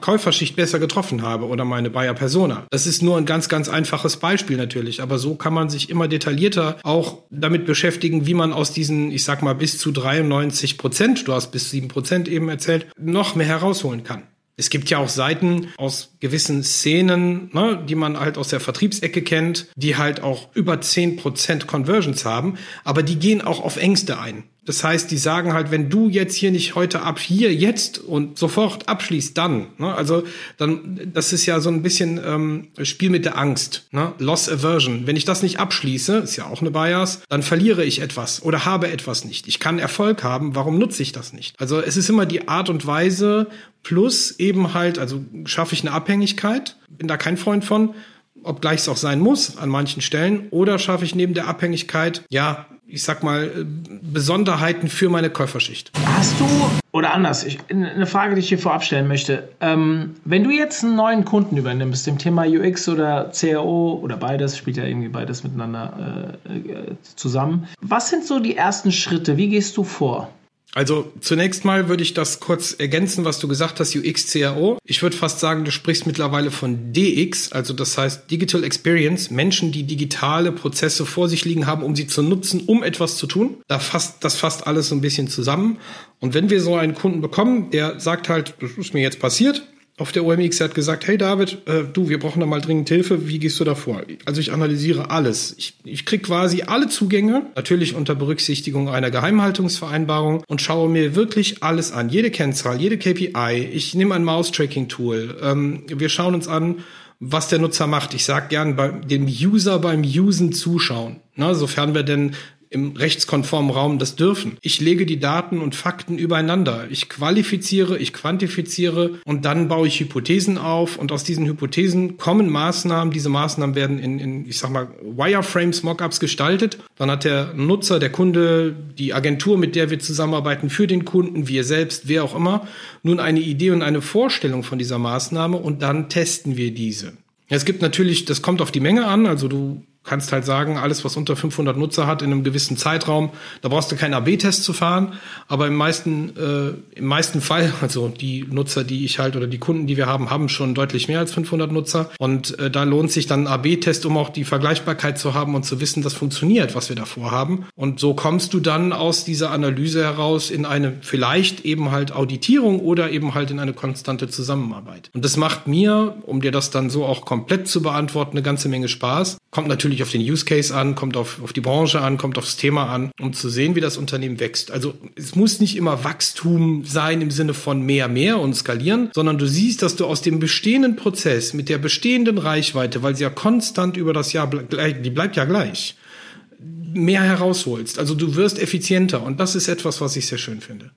Käuferschicht besser getroffen habe oder meine Buyer Persona. Das ist nur ein ganz, ganz einfaches Beispiel natürlich, aber so kann man sich immer detaillierter auch damit beschäftigen, wie man aus diesen, ich sag mal, bis zu 93 Prozent, du hast bis 7 Prozent eben erzählt, noch mehr herausholen kann. Es gibt ja auch Seiten aus gewissen Szenen, ne, die man halt aus der Vertriebsecke kennt, die halt auch über 10% Conversions haben, aber die gehen auch auf Ängste ein. Das heißt, die sagen halt, wenn du jetzt hier nicht heute ab, hier, jetzt und sofort abschließt, dann. Ne? Also dann, das ist ja so ein bisschen ähm, Spiel mit der Angst. Ne? Loss Aversion. Wenn ich das nicht abschließe, ist ja auch eine Bias, dann verliere ich etwas oder habe etwas nicht. Ich kann Erfolg haben, warum nutze ich das nicht? Also es ist immer die Art und Weise plus eben halt, also schaffe ich eine Abhängigkeit, bin da kein Freund von, obgleich es auch sein muss an manchen Stellen, oder schaffe ich neben der Abhängigkeit, ja, ich sag mal, äh, Besonderheiten für meine Käuferschicht. Hast du, oder anders, ich, eine Frage, die ich hier vorab stellen möchte. Ähm, wenn du jetzt einen neuen Kunden übernimmst, dem Thema UX oder CRO oder beides, spielt ja irgendwie beides miteinander äh, äh, zusammen. Was sind so die ersten Schritte? Wie gehst du vor? Also zunächst mal würde ich das kurz ergänzen, was du gesagt hast, UX, CRO. Ich würde fast sagen, du sprichst mittlerweile von DX, also das heißt Digital Experience, Menschen, die digitale Prozesse vor sich liegen haben, um sie zu nutzen, um etwas zu tun. Da fasst, das fasst alles so ein bisschen zusammen. Und wenn wir so einen Kunden bekommen, der sagt halt, das ist mir jetzt passiert, auf der OMX hat gesagt, hey David, äh, du, wir brauchen da mal dringend Hilfe, wie gehst du da vor? Also ich analysiere alles. Ich, ich krieg quasi alle Zugänge, natürlich unter Berücksichtigung einer Geheimhaltungsvereinbarung und schaue mir wirklich alles an. Jede Kennzahl, jede KPI. Ich nehme ein Mouse-Tracking-Tool. Ähm, wir schauen uns an, was der Nutzer macht. Ich sage gern bei dem User beim Usen zuschauen. Ne, sofern wir denn im rechtskonformen Raum das dürfen. Ich lege die Daten und Fakten übereinander. Ich qualifiziere, ich quantifiziere und dann baue ich Hypothesen auf und aus diesen Hypothesen kommen Maßnahmen. Diese Maßnahmen werden in, in ich sag mal, Wireframes, Mockups gestaltet. Dann hat der Nutzer, der Kunde, die Agentur, mit der wir zusammenarbeiten, für den Kunden, wir selbst, wer auch immer, nun eine Idee und eine Vorstellung von dieser Maßnahme und dann testen wir diese. Es gibt natürlich, das kommt auf die Menge an, also du kannst halt sagen, alles, was unter 500 Nutzer hat in einem gewissen Zeitraum, da brauchst du keinen AB-Test zu fahren. Aber im meisten, äh, im meisten Fall, also die Nutzer, die ich halt oder die Kunden, die wir haben, haben schon deutlich mehr als 500 Nutzer. Und äh, da lohnt sich dann ein AB-Test, um auch die Vergleichbarkeit zu haben und zu wissen, das funktioniert, was wir davor haben. Und so kommst du dann aus dieser Analyse heraus in eine vielleicht eben halt Auditierung oder eben halt in eine konstante Zusammenarbeit. Und das macht mir, um dir das dann so auch komplett zu beantworten, eine ganze Menge Spaß. Kommt natürlich auf den Use Case an, kommt auf, auf die Branche an, kommt aufs Thema an, um zu sehen, wie das Unternehmen wächst. Also es muss nicht immer Wachstum sein im Sinne von mehr, mehr und skalieren, sondern du siehst, dass du aus dem bestehenden Prozess mit der bestehenden Reichweite, weil sie ja konstant über das Jahr, die bleibt ja gleich, mehr herausholst. Also du wirst effizienter und das ist etwas, was ich sehr schön finde.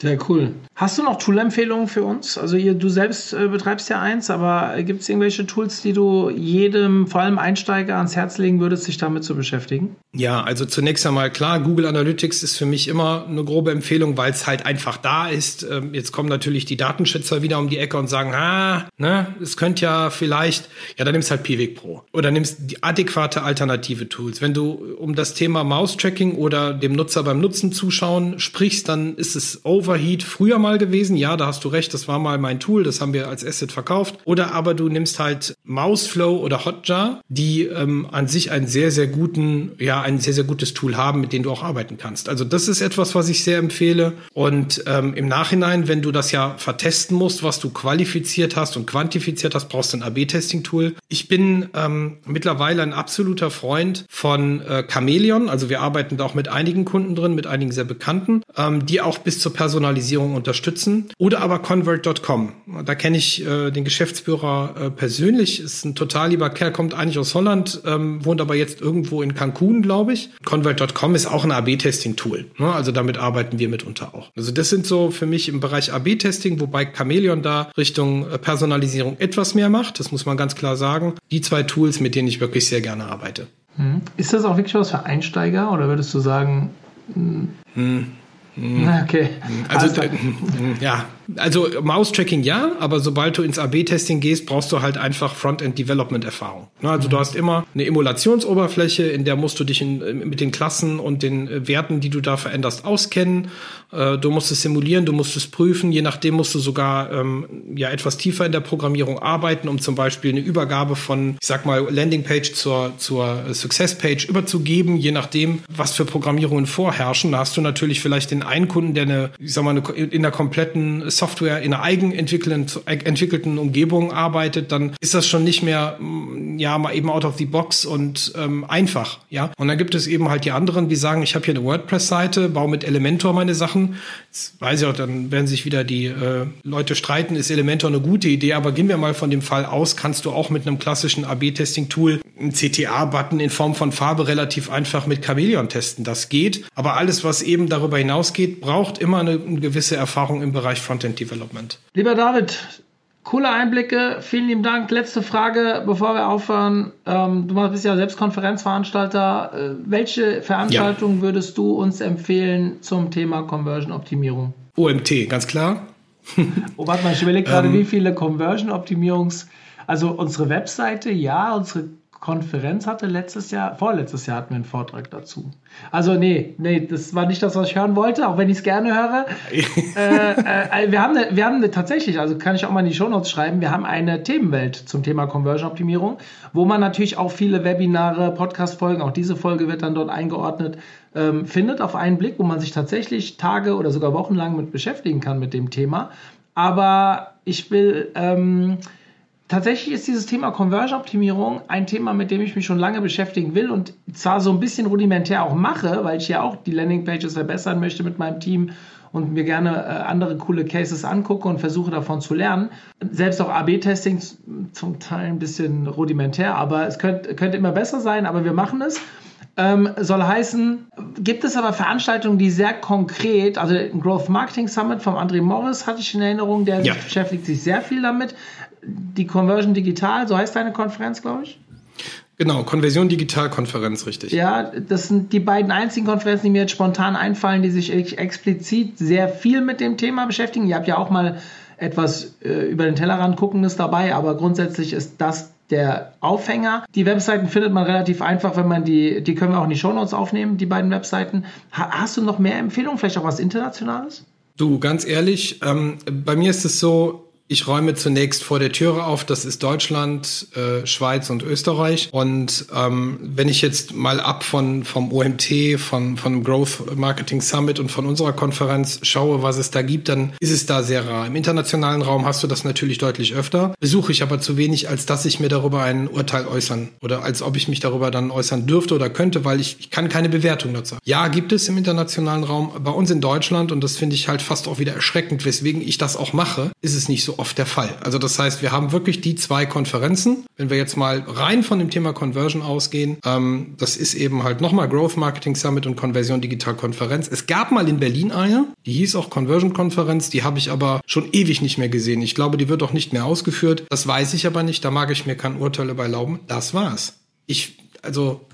Sehr cool. Hast du noch Tool-Empfehlungen für uns? Also ihr, du selbst äh, betreibst ja eins, aber gibt es irgendwelche Tools, die du jedem, vor allem Einsteiger, ans Herz legen würdest, sich damit zu beschäftigen? Ja, also zunächst einmal klar, Google Analytics ist für mich immer eine grobe Empfehlung, weil es halt einfach da ist. Ähm, jetzt kommen natürlich die Datenschützer wieder um die Ecke und sagen, ah, ne, es könnte ja vielleicht, ja, dann nimmst halt Piwik Pro oder nimmst die adäquate alternative Tools. Wenn du um das Thema Mouse-Tracking oder dem Nutzer beim Nutzen zuschauen sprichst, dann ist es over Overheat früher mal gewesen. Ja, da hast du recht, das war mal mein Tool, das haben wir als Asset verkauft. Oder aber du nimmst halt Mouseflow oder Hotjar, die ähm, an sich einen sehr, sehr guten, ja, ein sehr, sehr gutes Tool haben, mit dem du auch arbeiten kannst. Also das ist etwas, was ich sehr empfehle. Und ähm, im Nachhinein, wenn du das ja vertesten musst, was du qualifiziert hast und quantifiziert hast, brauchst du ein AB-Testing-Tool. Ich bin ähm, mittlerweile ein absoluter Freund von äh, Chameleon. Also wir arbeiten da auch mit einigen Kunden drin, mit einigen sehr bekannten, ähm, die auch bis zur Person Personalisierung unterstützen. Oder aber Convert.com. Da kenne ich äh, den Geschäftsführer äh, persönlich. Ist ein total lieber Kerl, kommt eigentlich aus Holland, ähm, wohnt aber jetzt irgendwo in Cancun, glaube ich. Convert.com ist auch ein AB-Testing-Tool. Ne? Also damit arbeiten wir mitunter auch. Also das sind so für mich im Bereich AB-Testing, wobei Chameleon da Richtung äh, Personalisierung etwas mehr macht. Das muss man ganz klar sagen. Die zwei Tools, mit denen ich wirklich sehr gerne arbeite. Hm. Ist das auch wirklich was für Einsteiger oder würdest du sagen, hm. Hm. Okay. Also, also ja, also Mouse-Tracking ja, aber sobald du ins AB-Testing gehst, brauchst du halt einfach Frontend-Development-Erfahrung. Ne, also mhm. du hast immer eine Emulationsoberfläche, in der musst du dich in, mit den Klassen und den äh, Werten, die du da veränderst, auskennen. Äh, du musst es simulieren, du musst es prüfen. Je nachdem musst du sogar ähm, ja etwas tiefer in der Programmierung arbeiten, um zum Beispiel eine Übergabe von, ich sag mal, Landingpage zur, zur Success-Page überzugeben, je nachdem, was für Programmierungen vorherrschen. Da hast du natürlich vielleicht den einen Kunden, der eine, ich sag mal, eine, in der kompletten Software in einer eigenentwickelten Umgebung arbeitet, dann ist das schon nicht mehr, mm, ja, mal eben out of the box und ähm, einfach, ja. Und dann gibt es eben halt die anderen, die sagen, ich habe hier eine WordPress-Seite, baue mit Elementor meine Sachen. Jetzt weiß ich auch, dann werden sich wieder die äh, Leute streiten, ist Elementor eine gute Idee, aber gehen wir mal von dem Fall aus, kannst du auch mit einem klassischen AB-Testing-Tool einen CTA-Button in Form von Farbe relativ einfach mit Chameleon testen. Das geht, aber alles, was eben darüber hinausgeht, braucht immer eine, eine gewisse Erfahrung im Bereich Frontend Content Development. Lieber David, coole Einblicke. Vielen lieben Dank. Letzte Frage, bevor wir aufhören. Ähm, du bist ja selbst Konferenzveranstalter. Äh, welche Veranstaltung ja. würdest du uns empfehlen zum Thema Conversion-Optimierung? OMT, ganz klar. oh, warte mal, ich überlege gerade, ähm, wie viele Conversion-Optimierungs- also unsere Webseite, ja, unsere Konferenz hatte letztes Jahr, vorletztes Jahr hatten wir einen Vortrag dazu. Also nee, nee, das war nicht das, was ich hören wollte, auch wenn ich es gerne höre. äh, äh, wir haben, eine, wir haben eine, tatsächlich, also kann ich auch mal in die Shownotes schreiben, wir haben eine Themenwelt zum Thema Conversion-Optimierung, wo man natürlich auch viele Webinare, Podcast-Folgen, auch diese Folge wird dann dort eingeordnet, ähm, findet auf einen Blick, wo man sich tatsächlich Tage oder sogar Wochen lang mit beschäftigen kann mit dem Thema. Aber ich will... Ähm, tatsächlich ist dieses Thema Conversion-Optimierung ein Thema, mit dem ich mich schon lange beschäftigen will und zwar so ein bisschen rudimentär auch mache, weil ich ja auch die Landingpages verbessern möchte mit meinem Team und mir gerne äh, andere coole Cases angucke und versuche davon zu lernen. Selbst auch AB-Testing zum Teil ein bisschen rudimentär, aber es könnte, könnte immer besser sein, aber wir machen es. Ähm, soll heißen, gibt es aber Veranstaltungen, die sehr konkret, also ein Growth Marketing Summit vom André Morris hatte ich in Erinnerung, der ja. beschäftigt sich sehr viel damit. Die Conversion Digital, so heißt deine Konferenz, glaube ich. Genau, Konversion Digital Konferenz, richtig. Ja, das sind die beiden einzigen Konferenzen, die mir jetzt spontan einfallen, die sich explizit sehr viel mit dem Thema beschäftigen. Ihr habt ja auch mal etwas äh, über den Tellerrand guckendes dabei, aber grundsätzlich ist das der Aufhänger. Die Webseiten findet man relativ einfach, wenn man die, die können wir auch in die Shownotes aufnehmen, die beiden Webseiten. Ha, hast du noch mehr Empfehlungen, vielleicht auch was Internationales? Du, ganz ehrlich, ähm, bei mir ist es so, ich räume zunächst vor der Türe auf, das ist Deutschland, äh, Schweiz und Österreich. Und ähm, wenn ich jetzt mal ab von vom OMT, von von Growth Marketing Summit und von unserer Konferenz schaue, was es da gibt, dann ist es da sehr rar. Im internationalen Raum hast du das natürlich deutlich öfter, besuche ich aber zu wenig, als dass ich mir darüber ein Urteil äußern oder als ob ich mich darüber dann äußern dürfte oder könnte, weil ich, ich kann keine Bewertung dazu. Ja, gibt es im internationalen Raum. Bei uns in Deutschland und das finde ich halt fast auch wieder erschreckend, weswegen ich das auch mache, ist es nicht so oft der Fall. Also das heißt, wir haben wirklich die zwei Konferenzen. Wenn wir jetzt mal rein von dem Thema Conversion ausgehen, ähm, das ist eben halt nochmal Growth Marketing Summit und Conversion Digital Konferenz. Es gab mal in Berlin eine, die hieß auch Conversion Konferenz, die habe ich aber schon ewig nicht mehr gesehen. Ich glaube, die wird auch nicht mehr ausgeführt. Das weiß ich aber nicht, da mag ich mir kein Urteil über erlauben. Das war's. Ich, also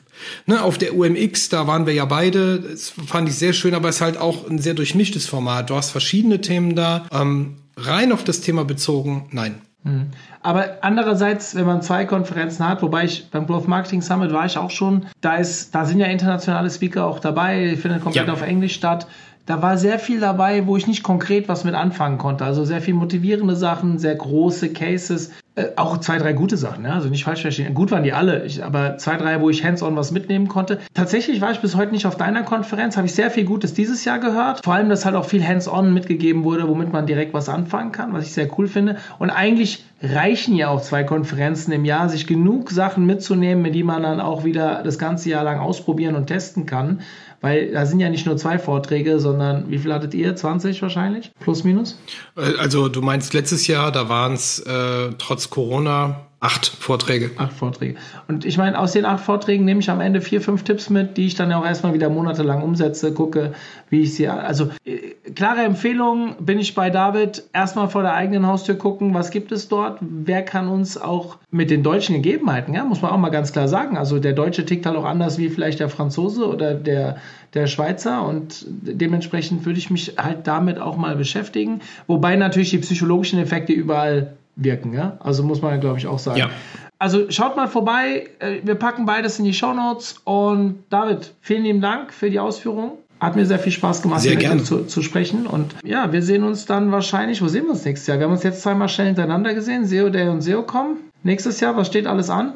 Ne, auf der UMX, da waren wir ja beide. Das fand ich sehr schön, aber es ist halt auch ein sehr durchmischtes Format. Du hast verschiedene Themen da. Ähm, rein auf das Thema bezogen, nein. Hm. Aber andererseits, wenn man zwei Konferenzen hat, wobei ich beim Growth Marketing Summit war ich auch schon, da ist, da sind ja internationale Speaker auch dabei, findet komplett ja. auf Englisch statt. Da war sehr viel dabei, wo ich nicht konkret was mit anfangen konnte. Also sehr viel motivierende Sachen, sehr große Cases, äh, auch zwei, drei gute Sachen, ja? also nicht falsch verstehen. Gut waren die alle, ich, aber zwei, drei, wo ich hands-on was mitnehmen konnte. Tatsächlich war ich bis heute nicht auf deiner Konferenz, habe ich sehr viel Gutes dieses Jahr gehört. Vor allem, dass halt auch viel hands-on mitgegeben wurde, womit man direkt was anfangen kann, was ich sehr cool finde. Und eigentlich reichen ja auch zwei Konferenzen im Jahr, sich genug Sachen mitzunehmen, mit die man dann auch wieder das ganze Jahr lang ausprobieren und testen kann. Weil da sind ja nicht nur zwei Vorträge, sondern wie viel hattet ihr? 20 wahrscheinlich? Plus, minus? Äh, also du meinst letztes Jahr, da waren es äh, trotz Corona Acht Vorträge. Acht Vorträge. Und ich meine, aus den acht Vorträgen nehme ich am Ende vier, fünf Tipps mit, die ich dann auch erstmal wieder monatelang umsetze, gucke, wie ich sie. Also äh, klare Empfehlung bin ich bei David. Erstmal vor der eigenen Haustür gucken, was gibt es dort? Wer kann uns auch mit den deutschen Gegebenheiten, ja, muss man auch mal ganz klar sagen. Also der Deutsche tickt halt auch anders wie vielleicht der Franzose oder der, der Schweizer und dementsprechend würde ich mich halt damit auch mal beschäftigen. Wobei natürlich die psychologischen Effekte überall wirken. Ja? Also muss man, glaube ich, auch sagen. Ja. Also schaut mal vorbei. Äh, wir packen beides in die Show Notes. Und David, vielen lieben Dank für die Ausführungen. Hat mir sehr viel Spaß gemacht, sehr gerne. Zu, zu, sprechen. Und ja, wir sehen uns dann wahrscheinlich, wo sehen wir uns nächstes Jahr? Wir haben uns jetzt zweimal schnell hintereinander gesehen, SEO Day und SEO SEOCom. Nächstes Jahr, was steht alles an?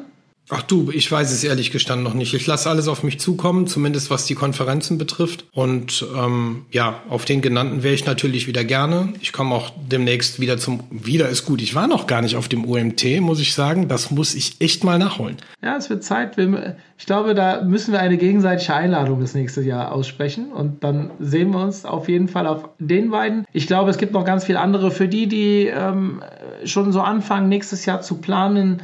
Ach du, ich weiß es ehrlich gestanden noch nicht. Ich lasse alles auf mich zukommen, zumindest was die Konferenzen betrifft. Und ähm, ja, auf den genannten wäre ich natürlich wieder gerne. Ich komme auch demnächst wieder zum. Wieder ist gut. Ich war noch gar nicht auf dem OMT, muss ich sagen. Das muss ich echt mal nachholen. Ja, es wird Zeit. Ich glaube, da müssen wir eine gegenseitige Einladung das nächste Jahr aussprechen. Und dann sehen wir uns auf jeden Fall auf den beiden. Ich glaube, es gibt noch ganz viele andere für die, die ähm, schon so anfangen, nächstes Jahr zu planen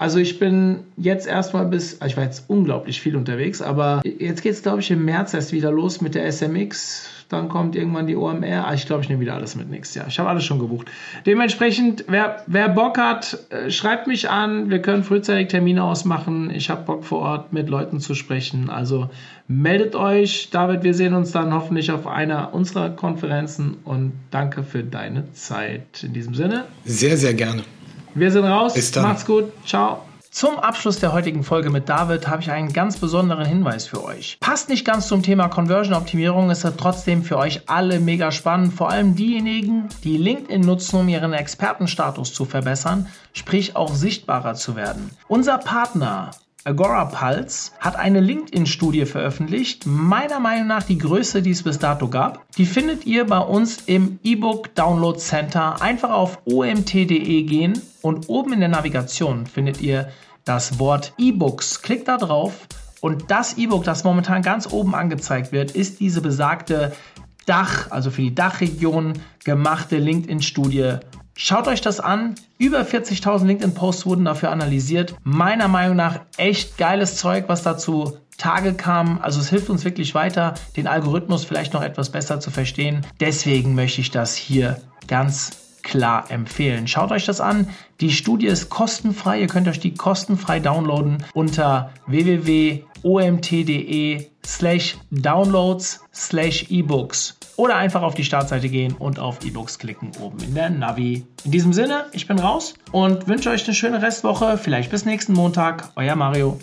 also ich bin jetzt erstmal bis, ich war jetzt unglaublich viel unterwegs, aber jetzt geht es, glaube ich, im März erst wieder los mit der SMX. Dann kommt irgendwann die OMR. Ah, ich glaube, ich nehme wieder alles mit nächstes Jahr. Ich habe alles schon gebucht. Dementsprechend, wer, wer Bock hat, äh, schreibt mich an. Wir können frühzeitig Termine ausmachen. Ich habe Bock vor Ort mit Leuten zu sprechen. Also meldet euch. David, wir sehen uns dann hoffentlich auf einer unserer Konferenzen und danke für deine Zeit. In diesem Sinne. Sehr, sehr gerne. Wir sind raus. Bis dann. Macht's gut. Ciao. Zum Abschluss der heutigen Folge mit David habe ich einen ganz besonderen Hinweis für euch. Passt nicht ganz zum Thema Conversion-Optimierung, ist trotzdem für euch alle mega spannend, vor allem diejenigen, die LinkedIn nutzen, um ihren Expertenstatus zu verbessern, sprich auch sichtbarer zu werden. Unser Partner Agora Pulse hat eine LinkedIn-Studie veröffentlicht, meiner Meinung nach die größte, die es bis dato gab. Die findet ihr bei uns im E-Book Download Center. Einfach auf omt.de gehen und oben in der Navigation findet ihr das Wort E-Books. Klickt da drauf und das E-Book, das momentan ganz oben angezeigt wird, ist diese besagte Dach, also für die Dachregion gemachte LinkedIn-Studie Schaut euch das an. Über 40.000 LinkedIn-Posts wurden dafür analysiert. Meiner Meinung nach echt geiles Zeug, was dazu Tage kam. Also es hilft uns wirklich weiter, den Algorithmus vielleicht noch etwas besser zu verstehen. Deswegen möchte ich das hier ganz klar empfehlen. Schaut euch das an. Die Studie ist kostenfrei. Ihr könnt euch die kostenfrei downloaden unter www.omt.de slash downloads slash ebooks oder einfach auf die Startseite gehen und auf E-Books klicken oben in der Navi. In diesem Sinne, ich bin raus und wünsche euch eine schöne Restwoche. Vielleicht bis nächsten Montag. Euer Mario.